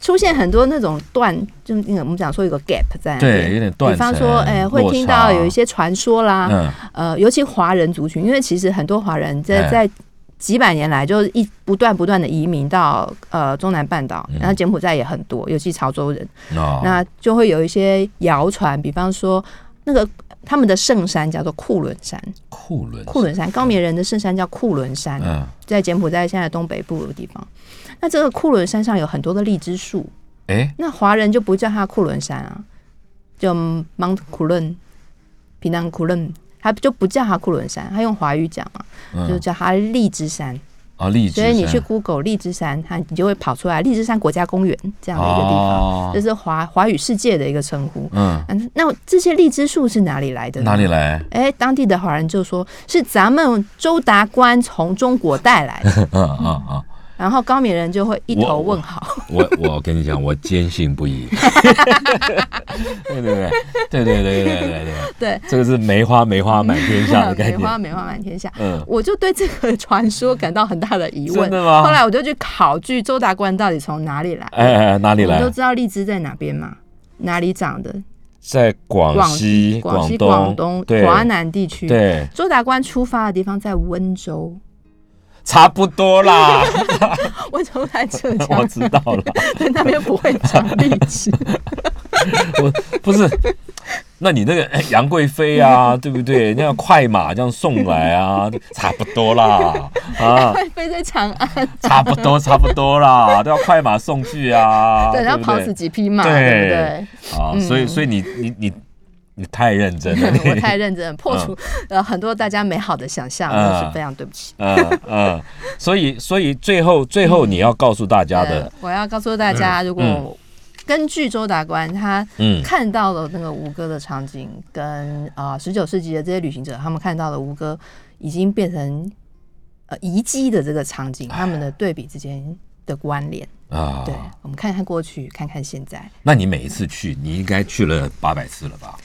出现很多那种断，就那个我们讲说有个 gap 在，对，有点断。比方说，哎，会听到有一些传说啦，呃，尤其华人族群，因为其实很多华人在在几百年来就是一不断不断的移民到呃中南半岛，然后柬埔寨也很多，尤其潮州人，那就会有一些谣传，比方说那个他们的圣山叫做库伦山，库伦库伦山高棉人的圣山叫库伦山，在柬埔寨现在东北部的地方。那这个库伦山上有很多的荔枝树，哎，那华人就不叫它库伦山啊，叫 Mount 库伦，平南库伦，他就不叫哈库伦山，他用华语讲嘛，就叫它荔枝山啊，荔枝。所以你去 Google 荔枝山，它你就会跑出来荔枝山国家公园这样的一个地方，这是华华语世界的一个称呼。嗯，那这些荔枝树是哪里来的？哪里来？哎，当地的华人就说是咱们周达官从中国带来的。(laughs) 嗯嗯嗯。然后高敏人就会一头问号。我我跟你讲，我坚信不疑。(laughs) 对对对对对对对对对对，这个是梅花梅花满天下的概念。梅花梅花满天下。嗯，我就对这个传说感到很大的疑问。真的吗？后来我就去考据周大官到底从哪里来。哎哎，哪里来？你都知道荔枝在哪边吗？哪里长的？在广西、广西、广东、华南地区。对，周大官出发的地方在温州。差不多啦，(laughs) 我从来浙江，我知道了，(laughs) 那边不会长荔枝。(laughs) 我不是，那你那个杨贵妃啊，对不对？那样快马这样送来啊，差不多啦。啊，贵妃在长安，差不多，差不多啦，都要快马送去啊。对，要跑死几匹马，对不对？啊，所以，所以你，你，你。你太认真了，(laughs) 我太认真，破除呃很多大家美好的想象，是非常对不起。嗯嗯，所以所以最后最后你要告诉大家的，我要告诉大家，如果根据周达官他看到了那个吴哥的场景，跟啊十九世纪的这些旅行者他们看到了吴哥已经变成呃遗迹的这个场景，他们的对比之间的关联。啊，对，我们看看过去，看看现在。那你每一次去，你应该去了八百次了吧？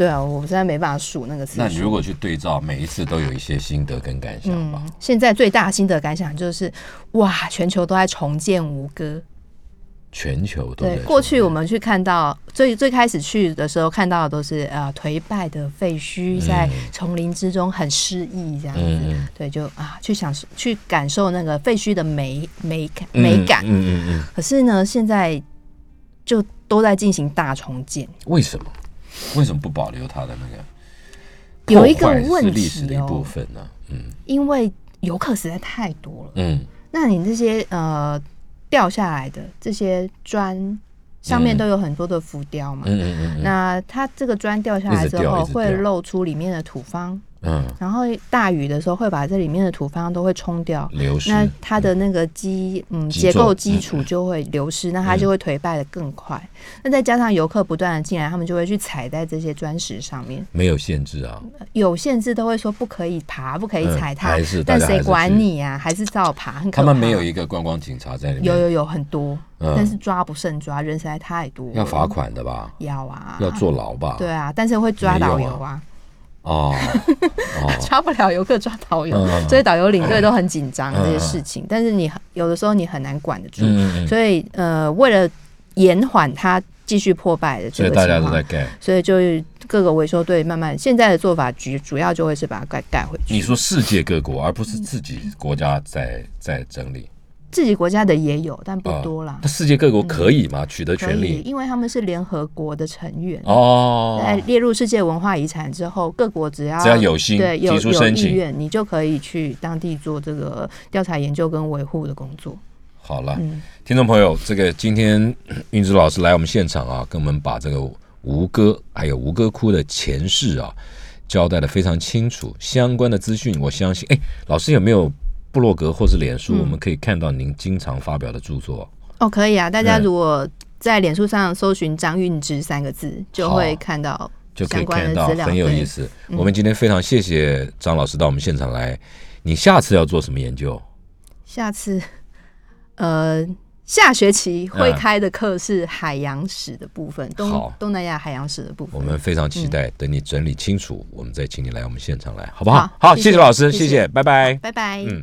对啊，我现在没办法数那个次数。那你如果去对照，每一次都有一些心得跟感想吧。现在最大的心得感想就是，哇，全球都在重建吴哥。全球都对。过去我们去看到最最开始去的时候看到的都是呃颓败的废墟，在丛林之中很失意这样子。对，就啊去享受去感受那个废墟的美美感美感。嗯嗯嗯。可是呢，现在就都在进行大重建。为什么？为什么不保留它的那个？有一个问题，哦史的一部分呢？嗯，因为游客实在太多了。嗯，那你这些呃掉下来的这些砖上面都有很多的浮雕嘛？嗯嗯嗯。那它这个砖掉下来之后，会露出里面的土方。嗯，然后大雨的时候会把这里面的土方都会冲掉，流失。那它的那个基嗯结构基础就会流失，那它就会颓败的更快。那再加上游客不断的进来，他们就会去踩在这些砖石上面。没有限制啊？有限制都会说不可以爬，不可以踩它。但谁管你呀？还是照爬。他们没有一个观光警察在里面。有有有很多，但是抓不胜抓，人实在太多。要罚款的吧？要啊。要坐牢吧？对啊，但是会抓导游啊。(laughs) 哦，抓不了游客，抓导游，所以导游领队都很紧张这些事情。但是你有的时候你很难管得住，所以呃，为了延缓它继续破败的这个情况，所以就各个维修队慢慢现在的做法，主主要就会是把它盖盖回去。你说世界各国，而不是自己国家在在整理。自己国家的也有，但不多啦。那世界各国可以吗？取得权利？因为他们是联合国的成员哦。在列入世界文化遗产之后，各国只要只要有心，对有有意愿，你就可以去当地做这个调查研究跟维护的工作。好了，听众朋友，这个今天运之老师来我们现场啊，跟我们把这个吴哥还有吴哥窟的前世啊交代的非常清楚，相关的资讯，我相信，哎，老师有没有？布洛格或是脸书，我们可以看到您经常发表的著作。哦，可以啊，大家如果在脸书上搜寻“张运之”三个字，就会看到就可以看到很有意思。我们今天非常谢谢张老师到我们现场来。你下次要做什么研究？下次，呃，下学期会开的课是海洋史的部分，东东南亚海洋史的部分。我们非常期待，等你整理清楚，我们再请你来我们现场来，好不好？好，谢谢老师，谢谢，拜拜，拜拜，嗯。